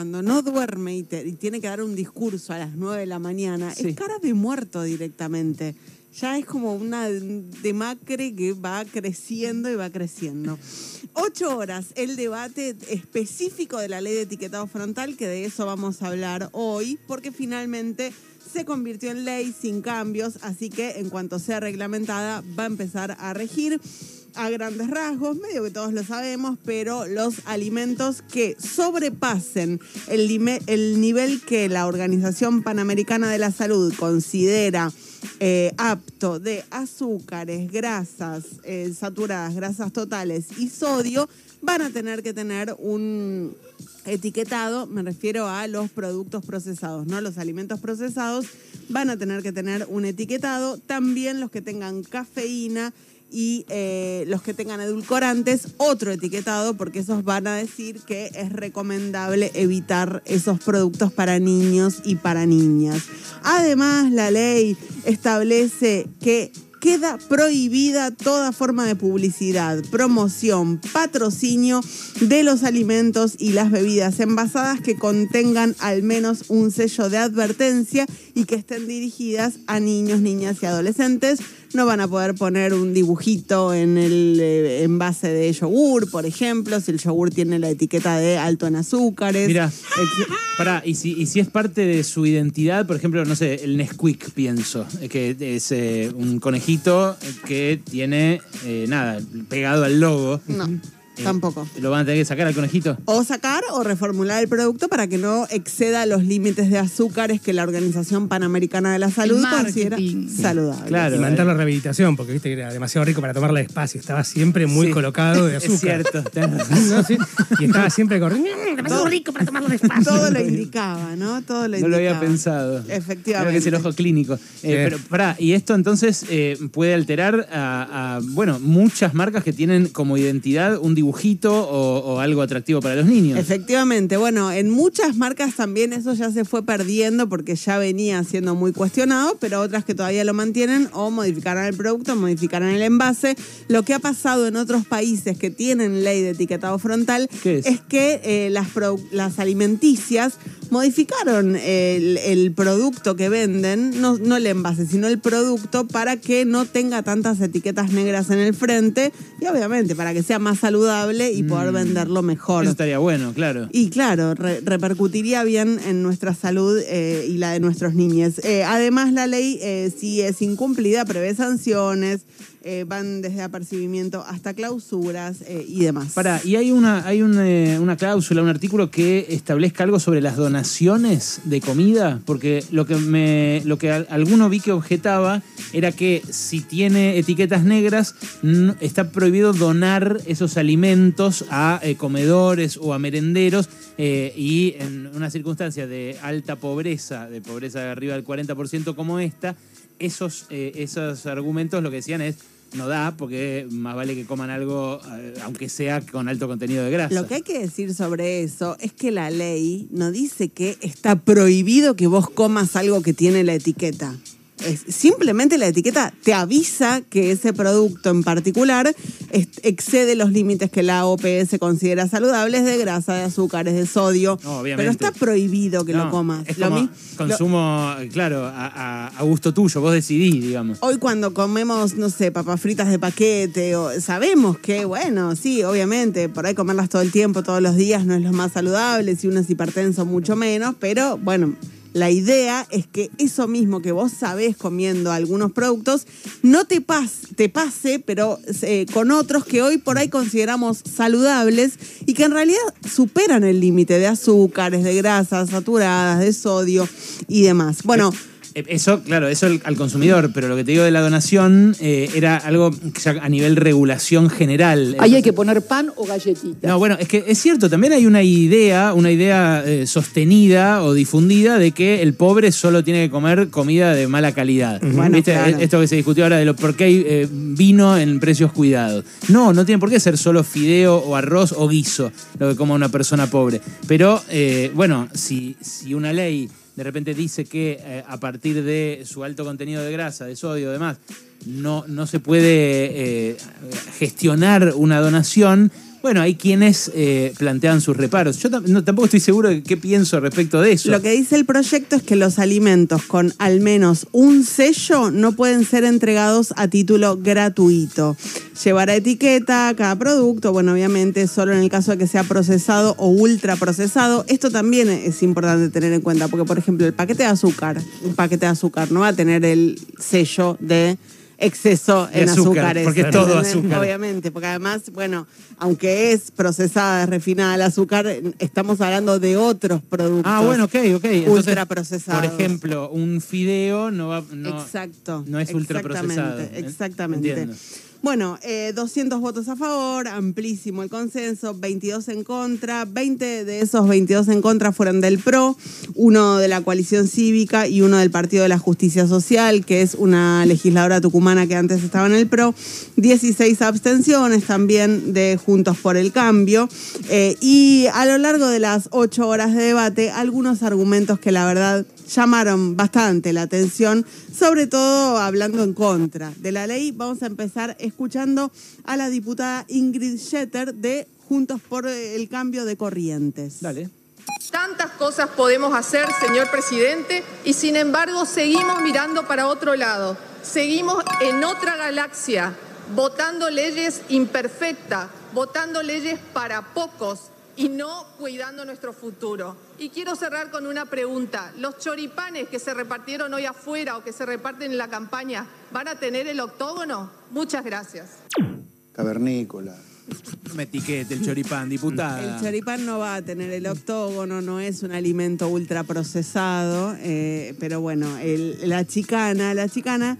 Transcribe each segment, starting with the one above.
cuando no duerme y, te- y tiene que dar un discurso a las 9 de la mañana, Sí. es cara de muerto directamente. Ya es como una demacre que va creciendo y va creciendo. Ocho horas el debate específico de la ley de etiquetado frontal, que de eso vamos a hablar hoy, porque finalmente se convirtió en ley sin cambios, así que en cuanto sea reglamentada va a empezar a regir a grandes rasgos, medio que todos lo sabemos, pero los alimentos que sobrepasen el, el nivel que la Organización Panamericana de la Salud considera eh, apto de azúcares, grasas eh, saturadas, grasas totales y sodio, van a tener que tener un etiquetado, me refiero a los productos procesados, no los alimentos procesados, van a tener que tener un etiquetado, también los que tengan cafeína y eh, los que tengan edulcorantes, otro etiquetado, porque esos van a decir que es recomendable evitar esos productos para niños y para niñas. Además, la ley establece que queda prohibida toda forma de publicidad, promoción, patrocinio de los alimentos y las bebidas envasadas que contengan al menos un sello de advertencia y que estén dirigidas a niños, niñas y adolescentes. No van a poder poner un dibujito en el eh, envase de yogur, por ejemplo, si el yogur tiene la etiqueta de alto en azúcares. Mira, pará, y si, y si es parte de su identidad, por ejemplo, no sé, el Nesquik, pienso, eh, que es eh, un conejito que tiene, eh, nada, pegado al logo. No, tampoco. ¿Lo van a tener que sacar al conejito? O sacar o reformular el producto para que no exceda los límites de azúcares que la Organización Panamericana de la Salud considera saludables. Claro. Y mantener la rehabilitación, porque viste que era demasiado rico para tomarla despacio. Estaba siempre muy Sí. colocado de azúcar. Es cierto. ¿No? Sí. Y estaba siempre corriendo. Demasiado rico para tomarlo despacio. Todo lo indicaba, ¿no? Todo lo No lo había indicaba. pensado. Efectivamente. Creo que es el ojo clínico. Eh, pero pará, y esto entonces eh, puede alterar a, a, bueno, muchas marcas que tienen como identidad un dibujito o, o algo atractivo para los niños. Efectivamente, bueno, en muchas marcas también eso ya se fue perdiendo porque ya venía siendo muy cuestionado, pero otras que todavía lo mantienen o modificarán el producto, modificarán el envase. Lo que ha pasado en otros países que tienen ley de etiquetado frontal ¿Qué es? que eh, las alimenticias modificaron el, el producto que venden, no, no el envase, sino el producto para que no tenga tantas etiquetas negras en el frente y obviamente para que sea más saludable y poder venderlo mejor. Eso estaría bueno, claro. Y claro, re- repercutiría bien en nuestra salud eh, y la de nuestros niños. Eh, además, la ley, eh, si es incumplida, prevé sanciones, eh, van desde apercibimiento hasta clausuras eh, y demás. Pará, y hay una, hay un, eh, una cláusula, un artículo que establezca algo sobre las donaciones de comida, porque lo que me, lo que al- alguno vi que objetaba era que si tiene etiquetas negras, está prohibido donar esos alimentos a comedores o a merenderos y en una circunstancia de alta pobreza, de pobreza de arriba del 40% como esta, esos, eh, esos argumentos lo que decían es no da porque más vale que coman algo eh, aunque sea con alto contenido de grasa. Lo que hay que decir sobre eso es que la ley no dice que está prohibido que vos comas algo que tiene la etiqueta. Simplemente la etiqueta te avisa que ese producto en particular excede los límites que la OPS considera saludables de grasa, de azúcares, de sodio. No, obviamente. Pero está prohibido que No, lo comas. Es como lo- consumo, claro, a gusto tuyo, vos decidís, digamos. Hoy cuando comemos, no sé, papas fritas de paquete, o, sabemos que, bueno, sí, obviamente, por ahí comerlas todo el tiempo, todos los días, no es lo más saludable, si uno es hipertenso, mucho menos, pero bueno, la idea es que eso mismo que vos sabés comiendo algunos productos, no te, te pase, pero eh, con otros que hoy por ahí consideramos saludables y que en realidad superan el límite de azúcares, de grasas saturadas, de sodio y demás. Bueno, Eso, claro, eso al, al consumidor, pero lo que te digo de la donación eh, era algo ya a nivel regulación general. Ahí hay que poner pan o galletita. No, bueno, es que es cierto, también hay una idea, una idea eh, sostenida o difundida de que el pobre solo tiene que comer comida de mala calidad. Bueno, ¿Viste? claro. Esto que se discutió ahora de lo por qué hay eh, vino en precios cuidados. No, no tiene por qué ser solo fideo o arroz o guiso lo que coma una persona pobre. Pero, eh, bueno, si, si una ley de repente dice que eh, a partir de su alto contenido de grasa, de sodio demás, no, no se puede eh, gestionar una donación, Bueno, hay quienes eh, plantean sus reparos. Yo tampoco estoy seguro de qué pienso respecto de eso. Lo que dice el proyecto es que los alimentos con al menos un sello no pueden ser entregados a título gratuito. Llevará etiqueta cada producto, bueno, obviamente solo en el caso de que sea procesado o ultra procesado. Esto también es importante tener en cuenta, porque por ejemplo el paquete de azúcar, un paquete de azúcar no va a tener el sello de exceso en azúcar, azúcares. porque es todo azúcar. Obviamente, porque además, bueno, aunque es procesada, refinada el azúcar, estamos hablando de otros productos. Ah, bueno, ok, ok. Entonces, Ultraprocesados. Por ejemplo, un fideo no va. No, Exacto. No es ultraprocesado. Exactamente, exactamente. Entiendo. Bueno, eh, 200 votos a favor, amplísimo el consenso, 22 en contra, 20 de esos 22 en contra fueron del PRO, uno de la coalición cívica y uno del Partido de la Justicia Social, que es una legisladora tucumana que antes estaba en el PRO, 16 abstenciones también de Juntos por el Cambio, eh, y a lo largo de las ocho horas de debate, algunos argumentos que la verdad llamaron bastante la atención, sobre todo hablando en contra de la ley. Vamos a empezar escuchando a la diputada Ingrid Schetter de Juntos por el Cambio de Corrientes. Dale. Tantas cosas podemos hacer, señor presidente, y sin embargo seguimos mirando para otro lado. Seguimos en otra galaxia, votando leyes imperfectas, votando leyes para pocos y no cuidando nuestro futuro. Y quiero cerrar con una pregunta. ¿Los choripanes que se repartieron hoy afuera o que se reparten en la campaña van a tener el octógono? Muchas gracias. Cavernícola. No me etiquete el choripán, diputada. El choripán no va a tener el octógono, no es un alimento ultraprocesado, eh, pero bueno, el- la chicana, la chicana...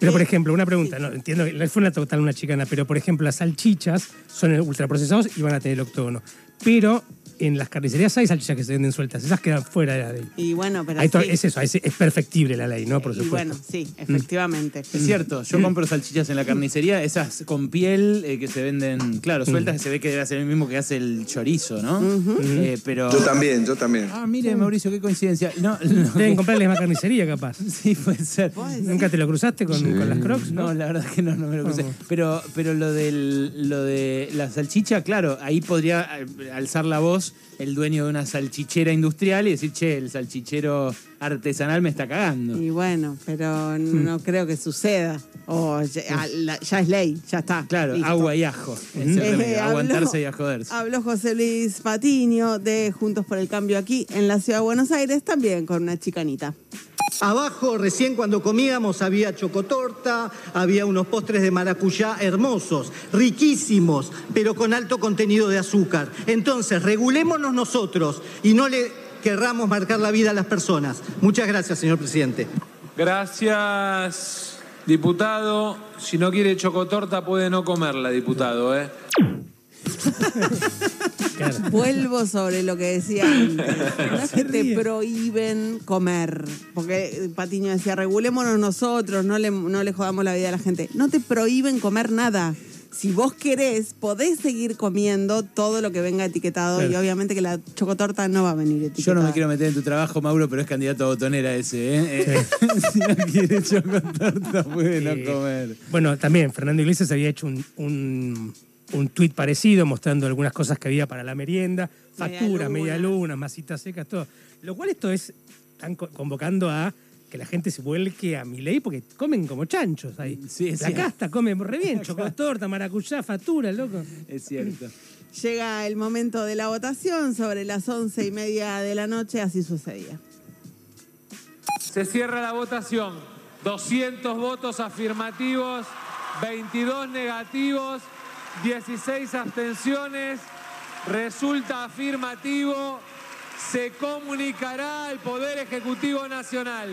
Pero, por eh, ejemplo, una pregunta, no, entiendo que fue una total una chicana, pero por ejemplo, las salchichas son ultraprocesados y van a tener el octógono. Pero en las carnicerías hay salchichas que se venden sueltas, esas quedan fuera de la ley. Y bueno, pero Ahí to- sí. Es eso, es, es perfectible la ley, ¿no? Por Y supuesto. bueno, sí, efectivamente. Es cierto, yo compro salchichas en la carnicería, esas con piel eh, que se venden, claro, sueltas, que se ve que debe hacer el mismo que hace el chorizo, ¿no? Eh, pero... Yo también, yo también. Ah, mire, Mauricio, qué coincidencia. No, no, Deben comprarles más carnicería, capaz. Sí, puede ser. ¿Nunca te lo cruzaste con, con las crocs? No, la verdad que no, no me lo puse. Pero, pero lo del lo de la salchicha, claro, ahí podría eh, alzar la voz el dueño de una salchichera industrial y decir, che, el salchichero artesanal me está cagando. Y bueno, pero no creo que suceda. O ya, es ley, ya está. Claro, listo. agua y ajo. Eh, habló- aguantarse y a joderse. Habló José Luis Patiño de Juntos por el Cambio aquí en la ciudad de Buenos Aires, también con una chicanita. Abajo, recién cuando comíamos, había chocotorta, había unos postres de maracuyá hermosos, riquísimos, pero con alto contenido de azúcar. Entonces, regulémonos nosotros y no le querramos marcar la vida a las personas. Muchas gracias, señor presidente. Gracias, diputado. Si no quiere chocotorta, puede no comerla, diputado, ¿eh? Vuelvo sobre lo que decía antes. No es que te prohíben comer, porque Patiño decía, regulémonos nosotros, no le, no le jodamos la vida a la gente. No te prohíben comer nada. Si vos querés, podés seguir comiendo todo lo que venga etiquetado y obviamente que la chocotorta no va a venir etiquetada. Yo no me quiero meter en tu trabajo, Mauro, pero es candidato a botonera ese, ¿eh? Eh, si no quiere chocotorta, puede no Eh, comer. Bueno, también Fernando Iglesias había hecho un, un, un tuit parecido mostrando algunas cosas que había para la merienda, factura, Medialunas. media luna, masitas secas, todo. Lo cual esto es, están co- convocando a que la gente se vuelque a mi ley porque comen como chanchos ahí. Sí, es la cierto. casta come re bien, chocotorta, maracuyá, factura, loco. Es cierto. Llega el momento de la votación sobre las once y media de la noche, así sucedía. Se cierra la votación. 200 votos afirmativos, 22 negativos, 16 abstenciones. Resulta afirmativo. Se comunicará al Poder Ejecutivo Nacional.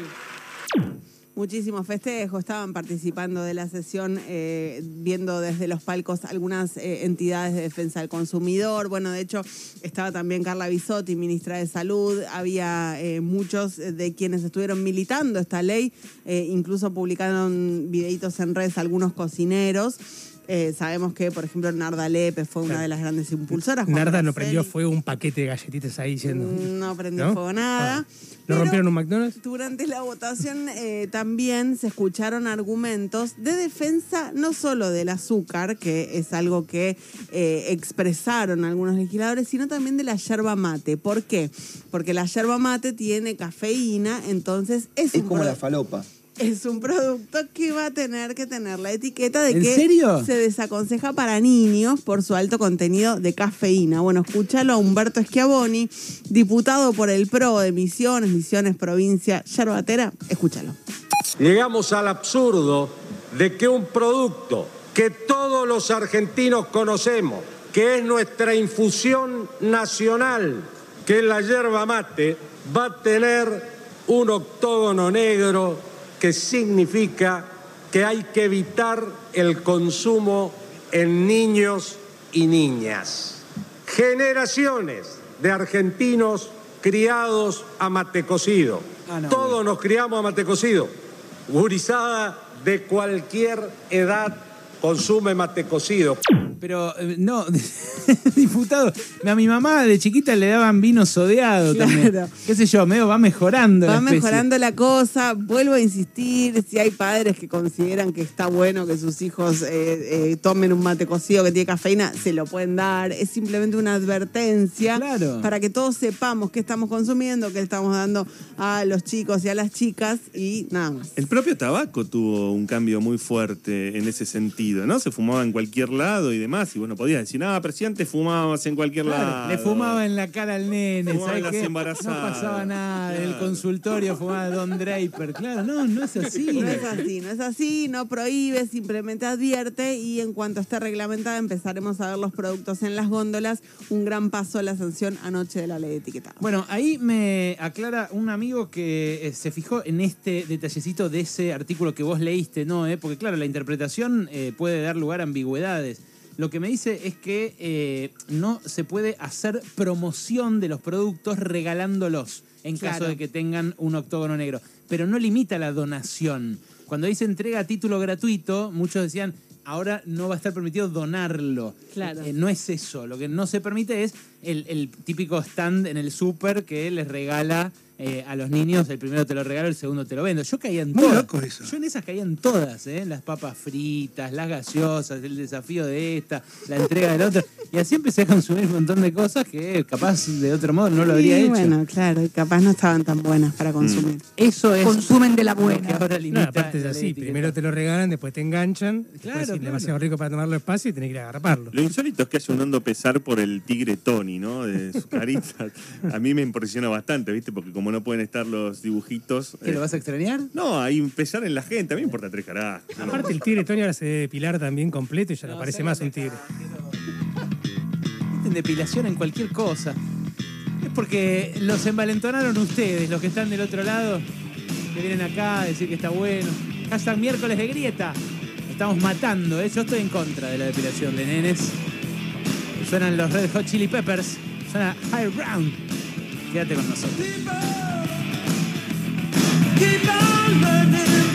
Muchísimos festejos, estaban participando de la sesión, eh, viendo desde los palcos algunas eh, entidades de defensa del consumidor. Bueno, de hecho, estaba también Carla Bisotti, ministra de Salud. Había eh, muchos de quienes estuvieron militando esta ley, incluso publicaron videitos en redes algunos cocineros. Eh, sabemos que, por ejemplo, Narda Lepe fue una de las grandes impulsoras. Juan Narda no prendió fuego un paquete de galletitas ahí diciendo. No prendió ¿No? fuego nada. Ah. ¿No Pero rompieron un McDonald's? Durante la votación eh, también se escucharon argumentos de defensa no solo del azúcar, que es algo que eh, expresaron algunos legisladores, sino también de la yerba mate. ¿Por qué? Porque la yerba mate tiene cafeína, entonces es, Es un como la falopa. Es un producto que va a tener que tener la etiqueta de ¿En que serio? se desaconseja para niños por su alto contenido de cafeína. Bueno, escúchalo a Humberto Schiavoni, diputado por el PRO de Misiones, Misiones Provincia Yerbatera. Escúchalo. Llegamos al absurdo de que un producto que todos los argentinos conocemos, que es nuestra infusión nacional, que es la yerba mate, va a tener un octógono negro que significa que hay que evitar el consumo en niños y niñas. Generaciones de argentinos criados a mate cocido. Ah, no, Todos nos criamos a mate cocido. Gurizada de cualquier edad consume mate cocido. Pero eh, no, diputado, a mi mamá de chiquita le daban vino sodeado también. Claro. Qué sé yo, medio va mejorando. la Va mejorando la cosa. Vuelvo a insistir, si hay padres que consideran que está bueno que sus hijos eh, eh, tomen un mate cocido que tiene cafeína, se lo pueden dar. Es simplemente una advertencia Claro. para que todos sepamos qué estamos consumiendo, qué le estamos dando a los chicos y a las chicas y nada más. El propio tabaco tuvo un cambio muy fuerte en ese sentido, ¿no? Se fumaba en cualquier lado y demás, y bueno, podías decir, ah, presidente, fumabas en cualquier Claro, lado. le fumaba en la cara al nene, Fumaba ¿sabes en las qué? embarazadas. No pasaba nada, en el Claro. consultorio fumaba Don Draper. Claro, no, no es así. No es así, no es así, no prohíbe, simplemente advierte y en cuanto esté reglamentada empezaremos a ver los productos en las góndolas. Un gran paso a la sanción anoche de la ley de etiquetado. Bueno, ahí me aclara un amigo que eh, se fijó en este detallecito de ese artículo que vos leíste, ¿no? eh? Porque claro, la interpretación eh, puede dar lugar a ambigüedades. Lo que me dice es que eh, no se puede hacer promoción de los productos regalándolos en caso Claro. de que tengan un octógono negro, pero no limita la donación. Cuando dice entrega a título gratuito, muchos decían, ahora no va a estar permitido donarlo. Claro. Eh, no es eso. Lo que no se permite es el, el típico stand en el súper que les regala eh, a los niños. El primero te lo regalo, el segundo te lo vendo. Yo caía en Muy todas. loco eso. Yo en esas caía en todas, ¿eh? Las papas fritas, las gaseosas, el desafío de esta, la entrega del otro. Y así empecé a consumir un montón de cosas que capaz de otro modo no lo habría Y hecho. bueno, claro, y capaz no estaban tan buenas para consumir. Eso es Consumen de la lo que buena. ahora No, aparte es así. Primero te lo regalan, después te enganchan. Claro, Claro, es claro. demasiado rico para tomarlo espacio y tenés que ir a agarparlo. Lo insólito es que haya un hondo pesar por el tigre Tony, ¿no? De su carita. A mí me impresiona bastante, ¿viste? Porque como no pueden estar los dibujitos. ¿Que eh, lo vas a extrañar? No, un pesar en la gente. A mí me importa tres carajos. Aparte, el tigre Tony ahora se debe depilar también completo y ya no, parece más un tigre. en depilación en cualquier cosa. Es porque los envalentonaron ustedes, los que están del otro lado, que vienen acá a decir que está bueno. Hashtag miércoles de grieta. Estamos matando, ¿eh? Yo estoy en contra de la depilación de nenes. Suenan los Red Hot Chili Peppers. Suena High Ground. Quédate con nosotros. Keep on learning.